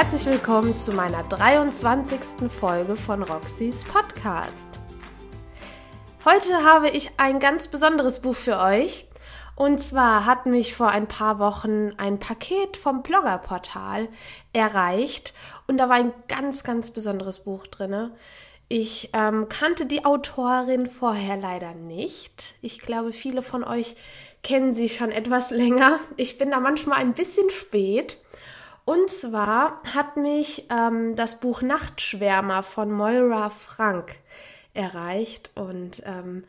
herzlich willkommen zu meiner 23. Folge von Roxys Podcast. Heute habe ich ein ganz besonderes Buch für euch. Und zwar hat mich vor ein paar Wochen ein Paket vom Bloggerportal erreicht und da war ein ganz, ganz besonderes Buch drin. Ich ähm, kannte die Autorin vorher leider nicht. Ich glaube, viele von euch kennen sie schon etwas länger. Ich bin da manchmal ein bisschen spät. Und zwar hat mich ähm, das Buch Nachtschwärmer von Moira Frank erreicht und ähm,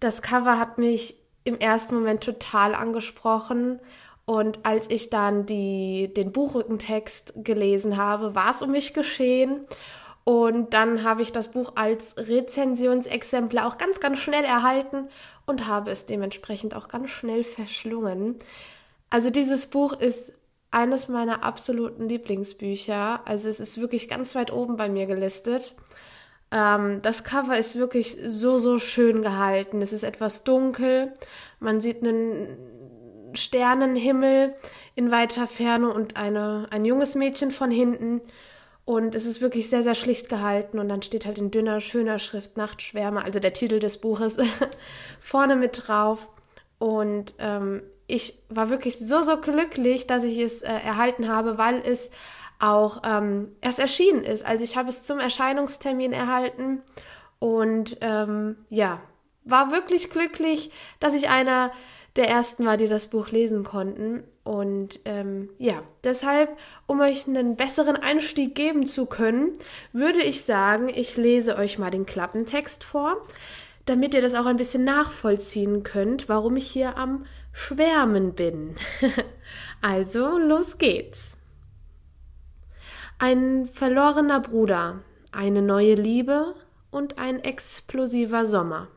das Cover hat mich im ersten Moment total angesprochen. Und als ich dann die, den Buchrückentext gelesen habe, war es um mich geschehen. Und dann habe ich das Buch als Rezensionsexemplar auch ganz, ganz schnell erhalten und habe es dementsprechend auch ganz schnell verschlungen. Also dieses Buch ist eines meiner absoluten Lieblingsbücher. Also es ist wirklich ganz weit oben bei mir gelistet. Ähm, das Cover ist wirklich so, so schön gehalten. Es ist etwas dunkel. Man sieht einen Sternenhimmel in weiter Ferne und eine, ein junges Mädchen von hinten. Und es ist wirklich sehr, sehr schlicht gehalten. Und dann steht halt in dünner, schöner Schrift Nachtschwärme, also der Titel des Buches, vorne mit drauf. Und ähm, ich war wirklich so, so glücklich, dass ich es äh, erhalten habe, weil es auch ähm, erst erschienen ist. Also ich habe es zum Erscheinungstermin erhalten und ähm, ja, war wirklich glücklich, dass ich einer der ersten war, die das Buch lesen konnten. Und ähm, ja, deshalb, um euch einen besseren Einstieg geben zu können, würde ich sagen, ich lese euch mal den Klappentext vor, damit ihr das auch ein bisschen nachvollziehen könnt, warum ich hier am Schwärmen bin. also, los geht's. Ein verlorener Bruder, eine neue Liebe und ein explosiver Sommer.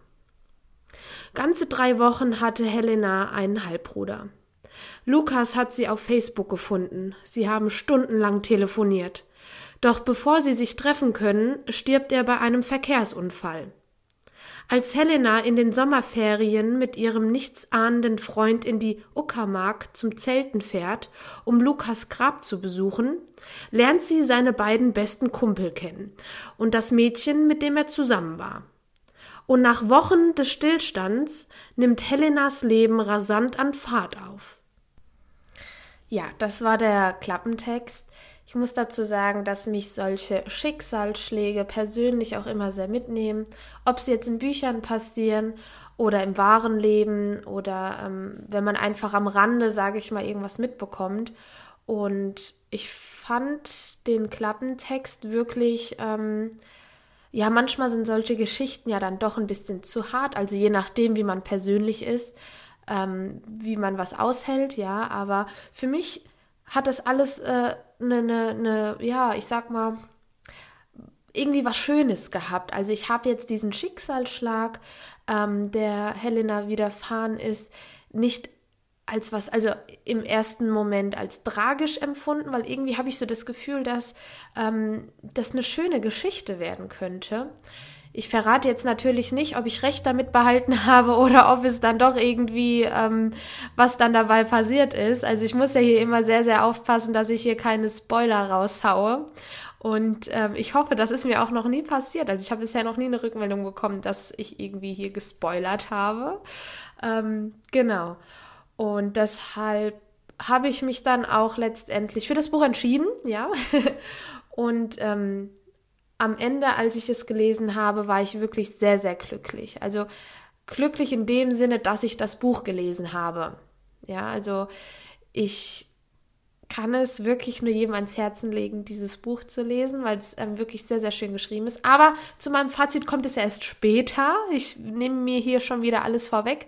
Ganze drei Wochen hatte Helena einen Halbbruder. Lukas hat sie auf Facebook gefunden. Sie haben stundenlang telefoniert. Doch bevor sie sich treffen können, stirbt er bei einem Verkehrsunfall. Als Helena in den Sommerferien mit ihrem nichtsahnenden Freund in die Uckermark zum Zelten fährt, um Lukas Grab zu besuchen, lernt sie seine beiden besten Kumpel kennen und das Mädchen, mit dem er zusammen war. Und nach Wochen des Stillstands nimmt Helenas Leben rasant an Fahrt auf. Ja, das war der Klappentext. Ich muss dazu sagen, dass mich solche Schicksalsschläge persönlich auch immer sehr mitnehmen. Ob sie jetzt in Büchern passieren oder im wahren Leben oder ähm, wenn man einfach am Rande, sage ich mal, irgendwas mitbekommt. Und ich fand den Klappentext wirklich ähm, ja, manchmal sind solche Geschichten ja dann doch ein bisschen zu hart, also je nachdem, wie man persönlich ist, ähm, wie man was aushält, ja, aber für mich hat das alles eine, äh, ne, ne, ne, ja, ich sag mal, irgendwie was Schönes gehabt. Also ich habe jetzt diesen Schicksalsschlag, ähm, der Helena widerfahren ist, nicht als was, also im ersten Moment als tragisch empfunden, weil irgendwie habe ich so das Gefühl, dass ähm, das eine schöne Geschichte werden könnte. Ich verrate jetzt natürlich nicht, ob ich recht damit behalten habe oder ob es dann doch irgendwie, ähm, was dann dabei passiert ist. Also ich muss ja hier immer sehr, sehr aufpassen, dass ich hier keine Spoiler raushaue. Und ähm, ich hoffe, das ist mir auch noch nie passiert. Also ich habe bisher noch nie eine Rückmeldung bekommen, dass ich irgendwie hier gespoilert habe. Ähm, genau. Und deshalb habe ich mich dann auch letztendlich für das Buch entschieden, ja. Und ähm, am Ende, als ich es gelesen habe, war ich wirklich sehr, sehr glücklich. Also glücklich in dem Sinne, dass ich das Buch gelesen habe. Ja, also ich kann es wirklich nur jedem ans Herzen legen, dieses Buch zu lesen, weil es ähm, wirklich sehr, sehr schön geschrieben ist. Aber zu meinem Fazit kommt es erst später. Ich nehme mir hier schon wieder alles vorweg.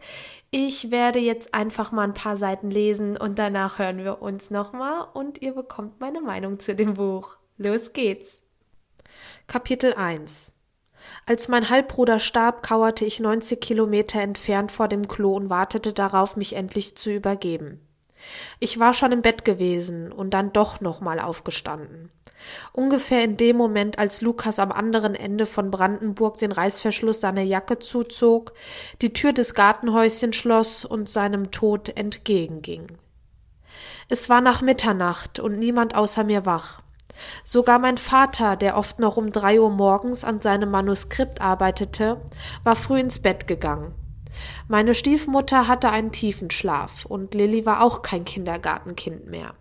Ich werde jetzt einfach mal ein paar Seiten lesen und danach hören wir uns nochmal und ihr bekommt meine Meinung zu dem Buch. Los geht's. Kapitel 1 als mein Halbbruder starb, kauerte ich 90 Kilometer entfernt vor dem Klo und wartete darauf, mich endlich zu übergeben. Ich war schon im Bett gewesen und dann doch nochmal aufgestanden. Ungefähr in dem Moment, als Lukas am anderen Ende von Brandenburg den Reißverschluss seiner Jacke zuzog, die Tür des Gartenhäuschen schloss und seinem Tod entgegenging. Es war nach Mitternacht und niemand außer mir wach. Sogar mein Vater, der oft noch um drei Uhr morgens an seinem Manuskript arbeitete, war früh ins Bett gegangen. Meine Stiefmutter hatte einen tiefen Schlaf und Lilly war auch kein Kindergartenkind mehr.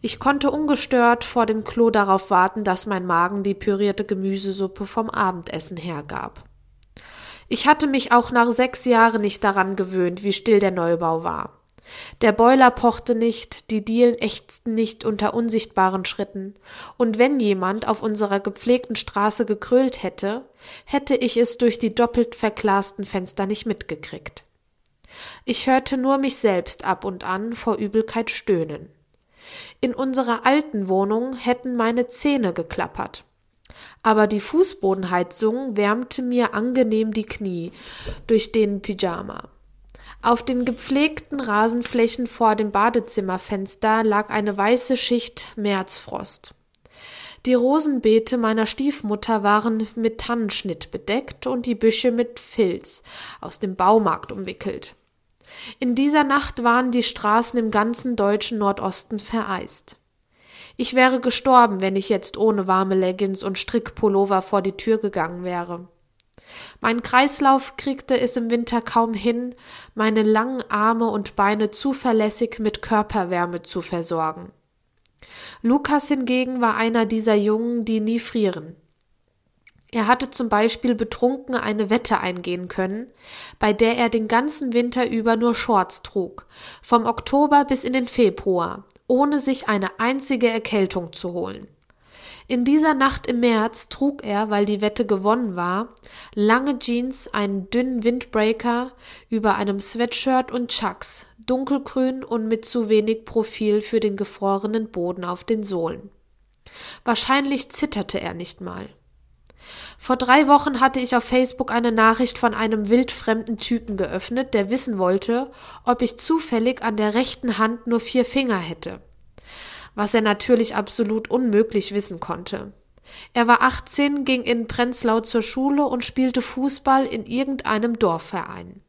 Ich konnte ungestört vor dem Klo darauf warten, dass mein Magen die pürierte Gemüsesuppe vom Abendessen hergab. Ich hatte mich auch nach sechs Jahren nicht daran gewöhnt, wie still der Neubau war. Der Boiler pochte nicht, die Dielen ächzten nicht unter unsichtbaren Schritten, und wenn jemand auf unserer gepflegten Straße gekrölt hätte, hätte ich es durch die doppelt verglasten Fenster nicht mitgekriegt. Ich hörte nur mich selbst ab und an vor Übelkeit stöhnen. In unserer alten Wohnung hätten meine Zähne geklappert. Aber die Fußbodenheizung wärmte mir angenehm die Knie durch den Pyjama. Auf den gepflegten Rasenflächen vor dem Badezimmerfenster lag eine weiße Schicht Märzfrost. Die Rosenbeete meiner Stiefmutter waren mit Tannenschnitt bedeckt und die Büsche mit Filz aus dem Baumarkt umwickelt. In dieser Nacht waren die Straßen im ganzen deutschen Nordosten vereist. Ich wäre gestorben, wenn ich jetzt ohne warme Leggings und Strickpullover vor die Tür gegangen wäre. Mein Kreislauf kriegte es im Winter kaum hin, meine langen Arme und Beine zuverlässig mit Körperwärme zu versorgen. Lukas hingegen war einer dieser Jungen, die nie frieren. Er hatte zum Beispiel betrunken eine Wette eingehen können, bei der er den ganzen Winter über nur Shorts trug, vom Oktober bis in den Februar, ohne sich eine einzige Erkältung zu holen. In dieser Nacht im März trug er, weil die Wette gewonnen war, lange Jeans, einen dünnen Windbreaker über einem Sweatshirt und Chucks, dunkelgrün und mit zu wenig Profil für den gefrorenen Boden auf den Sohlen. Wahrscheinlich zitterte er nicht mal. Vor drei Wochen hatte ich auf Facebook eine Nachricht von einem wildfremden Typen geöffnet, der wissen wollte, ob ich zufällig an der rechten Hand nur vier Finger hätte was er natürlich absolut unmöglich wissen konnte. Er war 18, ging in Prenzlau zur Schule und spielte Fußball in irgendeinem Dorfverein.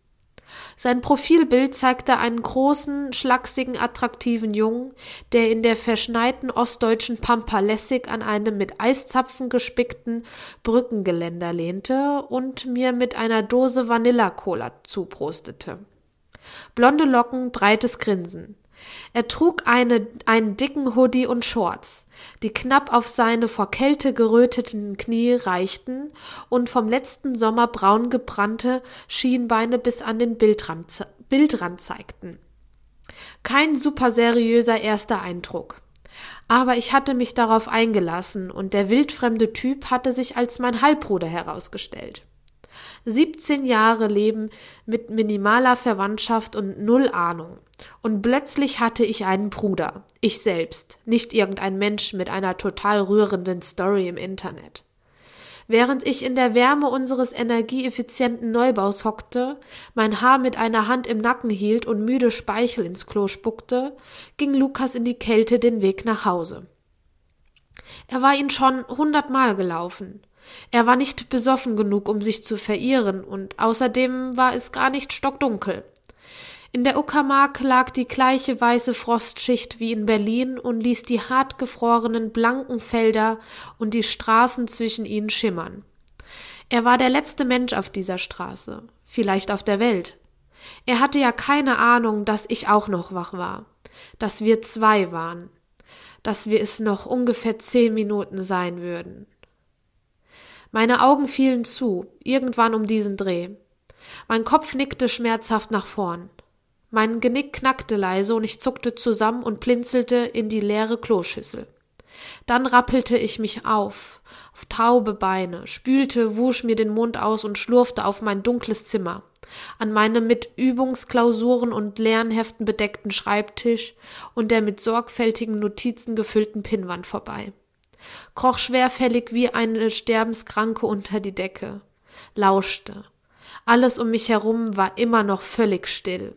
Sein Profilbild zeigte einen großen, schlachsigen, attraktiven Jungen, der in der verschneiten ostdeutschen Pampa lässig an einem mit Eiszapfen gespickten Brückengeländer lehnte und mir mit einer Dose Vanilla-Cola zuprostete. Blonde Locken, breites Grinsen. Er trug eine, einen dicken Hoodie und Shorts, die knapp auf seine vor Kälte geröteten Knie reichten und vom letzten Sommer braun gebrannte Schienbeine bis an den Bildrand, Bildrand zeigten. Kein super seriöser erster Eindruck. Aber ich hatte mich darauf eingelassen und der wildfremde Typ hatte sich als mein Halbbruder herausgestellt. 17 Jahre Leben mit minimaler Verwandtschaft und null Ahnung. Und plötzlich hatte ich einen Bruder. Ich selbst, nicht irgendein Mensch mit einer total rührenden Story im Internet. Während ich in der Wärme unseres energieeffizienten Neubaus hockte, mein Haar mit einer Hand im Nacken hielt und müde Speichel ins Klo spuckte, ging Lukas in die Kälte den Weg nach Hause. Er war ihn schon hundertmal gelaufen. Er war nicht besoffen genug, um sich zu verirren, und außerdem war es gar nicht stockdunkel. In der Uckermark lag die gleiche weiße Frostschicht wie in Berlin und ließ die hart gefrorenen blanken Felder und die Straßen zwischen ihnen schimmern. Er war der letzte Mensch auf dieser Straße, vielleicht auf der Welt. Er hatte ja keine Ahnung, dass ich auch noch wach war, dass wir zwei waren, dass wir es noch ungefähr zehn Minuten sein würden. Meine Augen fielen zu, irgendwann um diesen Dreh. Mein Kopf nickte schmerzhaft nach vorn. Mein Genick knackte leise und ich zuckte zusammen und blinzelte in die leere Kloschüssel. Dann rappelte ich mich auf, auf taube Beine, spülte, wusch mir den Mund aus und schlurfte auf mein dunkles Zimmer, an meinem mit Übungsklausuren und Lernheften bedeckten Schreibtisch und der mit sorgfältigen Notizen gefüllten Pinnwand vorbei. Kroch schwerfällig wie eine Sterbenskranke unter die Decke, lauschte. Alles um mich herum war immer noch völlig still.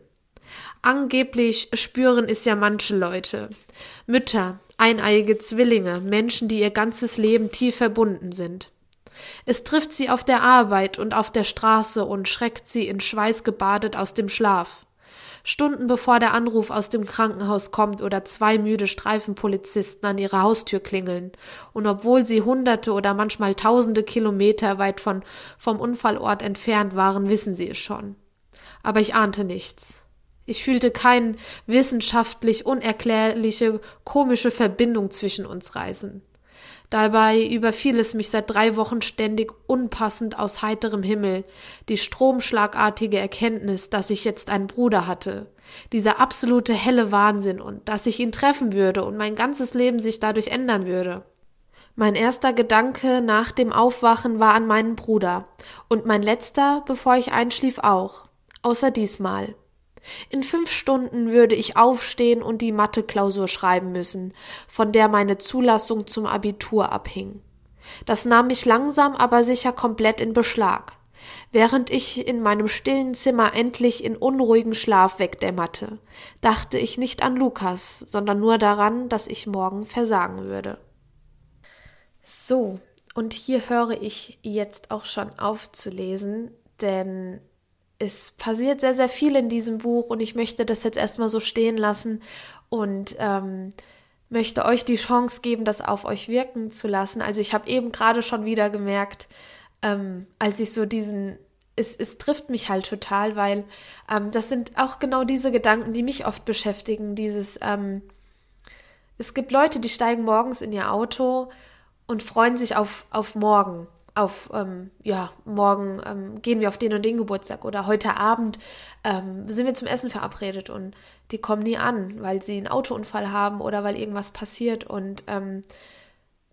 Angeblich spüren es ja manche Leute. Mütter, eineiige Zwillinge, Menschen, die ihr ganzes Leben tief verbunden sind. Es trifft sie auf der Arbeit und auf der Straße und schreckt sie in Schweiß gebadet aus dem Schlaf. Stunden bevor der Anruf aus dem Krankenhaus kommt oder zwei müde Streifenpolizisten an ihre Haustür klingeln. Und obwohl sie hunderte oder manchmal tausende Kilometer weit von, vom Unfallort entfernt waren, wissen sie es schon. Aber ich ahnte nichts. Ich fühlte keine wissenschaftlich unerklärliche, komische Verbindung zwischen uns reißen. Dabei überfiel es mich seit drei Wochen ständig unpassend aus heiterem Himmel, die stromschlagartige Erkenntnis, dass ich jetzt einen Bruder hatte, dieser absolute helle Wahnsinn und dass ich ihn treffen würde und mein ganzes Leben sich dadurch ändern würde. Mein erster Gedanke nach dem Aufwachen war an meinen Bruder und mein letzter, bevor ich einschlief, auch, außer diesmal. In fünf Stunden würde ich aufstehen und die Mathe-Klausur schreiben müssen, von der meine Zulassung zum Abitur abhing. Das nahm mich langsam aber sicher komplett in Beschlag, während ich in meinem stillen Zimmer endlich in unruhigen Schlaf wegdämmerte, dachte ich nicht an Lukas, sondern nur daran, dass ich morgen versagen würde. So, und hier höre ich jetzt auch schon auf zu lesen, denn es passiert sehr, sehr viel in diesem Buch und ich möchte das jetzt erstmal so stehen lassen und ähm, möchte euch die Chance geben, das auf euch wirken zu lassen. Also ich habe eben gerade schon wieder gemerkt, ähm, als ich so diesen, es, es trifft mich halt total, weil ähm, das sind auch genau diese Gedanken, die mich oft beschäftigen. Dieses, ähm, es gibt Leute, die steigen morgens in ihr Auto und freuen sich auf, auf morgen auf, ähm, ja, morgen ähm, gehen wir auf den und den Geburtstag oder heute Abend ähm, sind wir zum Essen verabredet und die kommen nie an, weil sie einen Autounfall haben oder weil irgendwas passiert und ähm,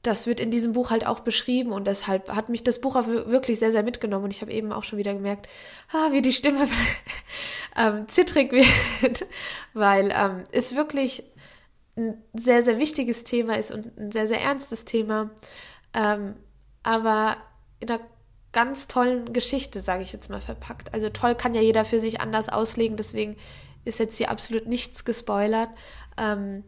das wird in diesem Buch halt auch beschrieben und deshalb hat mich das Buch auch wirklich sehr, sehr mitgenommen und ich habe eben auch schon wieder gemerkt, ah, wie die Stimme ähm, zittrig wird, weil ähm, es wirklich ein sehr, sehr wichtiges Thema ist und ein sehr, sehr ernstes Thema. Aber in einer ganz tollen Geschichte, sage ich jetzt mal, verpackt. Also toll kann ja jeder für sich anders auslegen, deswegen ist jetzt hier absolut nichts gespoilert. Ähm,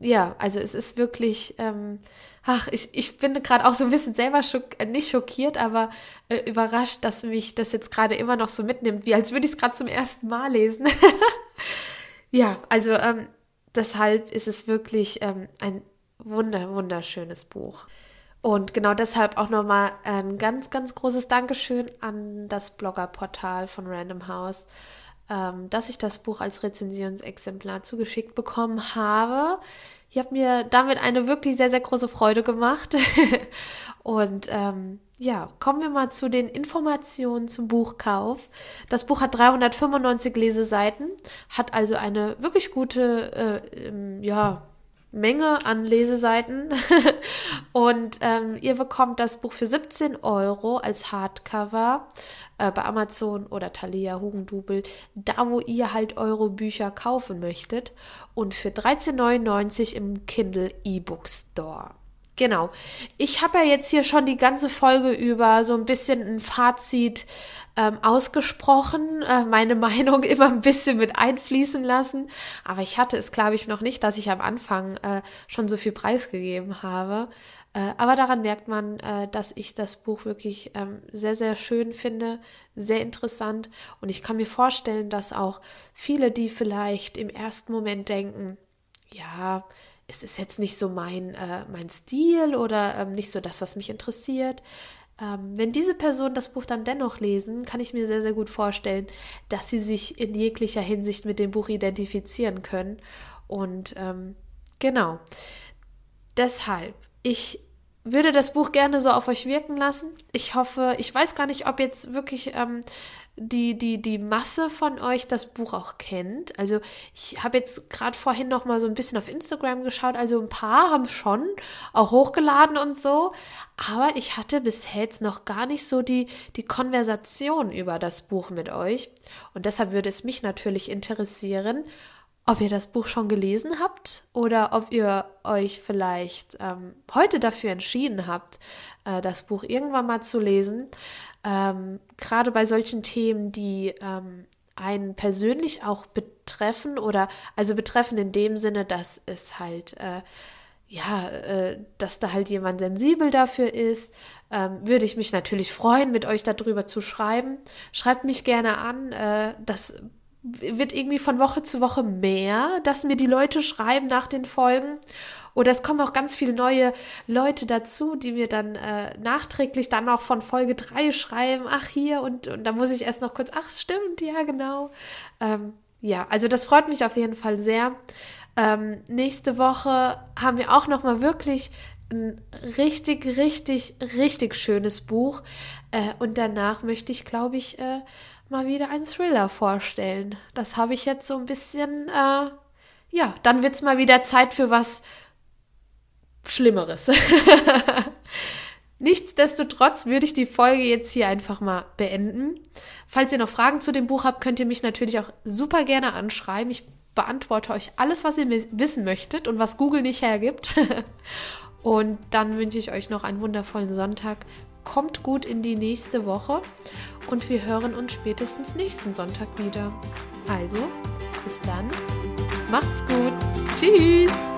ja, also es ist wirklich, ähm, ach, ich, ich bin gerade auch so ein bisschen selber schock, äh, nicht schockiert, aber äh, überrascht, dass mich das jetzt gerade immer noch so mitnimmt, wie als würde ich es gerade zum ersten Mal lesen. ja, also ähm, deshalb ist es wirklich ähm, ein wunder, wunderschönes Buch. Und genau deshalb auch nochmal ein ganz, ganz großes Dankeschön an das Bloggerportal von Random House, ähm, dass ich das Buch als Rezensionsexemplar zugeschickt bekommen habe. Ich habe mir damit eine wirklich sehr, sehr große Freude gemacht. Und ähm, ja, kommen wir mal zu den Informationen zum Buchkauf. Das Buch hat 395 Leseseiten, hat also eine wirklich gute, äh, ähm, ja, Menge an Leseseiten. und ähm, ihr bekommt das Buch für 17 Euro als Hardcover äh, bei Amazon oder Thalia, Hugendubel, da wo ihr halt eure Bücher kaufen möchtet. Und für 13,99 im Kindle E-Book Store. Genau. Ich habe ja jetzt hier schon die ganze Folge über so ein bisschen ein Fazit ähm, ausgesprochen, äh, meine Meinung immer ein bisschen mit einfließen lassen. Aber ich hatte es, glaube ich, noch nicht, dass ich am Anfang äh, schon so viel preisgegeben habe. Äh, aber daran merkt man, äh, dass ich das Buch wirklich ähm, sehr, sehr schön finde, sehr interessant. Und ich kann mir vorstellen, dass auch viele, die vielleicht im ersten Moment denken, ja, es ist jetzt nicht so mein, äh, mein Stil oder ähm, nicht so das, was mich interessiert. Ähm, wenn diese Personen das Buch dann dennoch lesen, kann ich mir sehr, sehr gut vorstellen, dass sie sich in jeglicher Hinsicht mit dem Buch identifizieren können. Und genau. Deshalb, ich würde das Buch gerne so auf euch wirken lassen. Ich hoffe, ich weiß gar nicht, ob jetzt wirklich ähm, die, die, die Masse von euch das Buch auch kennt. Also ich habe jetzt gerade vorhin noch mal so ein bisschen auf Instagram geschaut. Also ein paar haben schon auch hochgeladen und so. Aber ich hatte bisher jetzt noch gar nicht so die, die Konversation über das Buch mit euch. Und deshalb würde es mich natürlich interessieren, ob ihr das Buch schon gelesen habt oder ob ihr euch vielleicht ähm, heute dafür entschieden habt, äh, das Buch irgendwann mal zu lesen ähm, gerade bei solchen Themen, die ähm, einen persönlich auch betreffen oder also betreffen in dem Sinne, dass es halt äh, ja, äh, dass da halt jemand sensibel dafür ist, ähm, würde ich mich natürlich freuen, mit euch darüber zu schreiben. Schreibt mich gerne an. Äh, das wird irgendwie von Woche zu Woche mehr, dass mir die Leute schreiben nach den Folgen. Oder es kommen auch ganz viele neue Leute dazu, die mir dann äh, nachträglich dann auch von Folge 3 schreiben, ach hier, und, und da muss ich erst noch kurz, ach stimmt, ja genau. Ähm, ja, also das freut mich auf jeden Fall sehr. Ähm, nächste Woche haben wir auch noch mal wirklich ein richtig, richtig, richtig schönes Buch. Äh, und danach möchte ich, glaube ich, äh, mal wieder einen Thriller vorstellen. Das habe ich jetzt so ein bisschen, äh, ja, dann wird es mal wieder Zeit für was Schlimmeres. Nichtsdestotrotz würde ich die Folge jetzt hier einfach mal beenden. Falls ihr noch Fragen zu dem Buch habt, könnt ihr mich natürlich auch super gerne anschreiben. Ich beantworte euch alles, was ihr wissen möchtet und was Google nicht hergibt. Und dann wünsche ich euch noch einen wundervollen Sonntag. Kommt gut in die nächste Woche und wir hören uns spätestens nächsten Sonntag wieder. Also, bis dann. Macht's gut. Tschüss.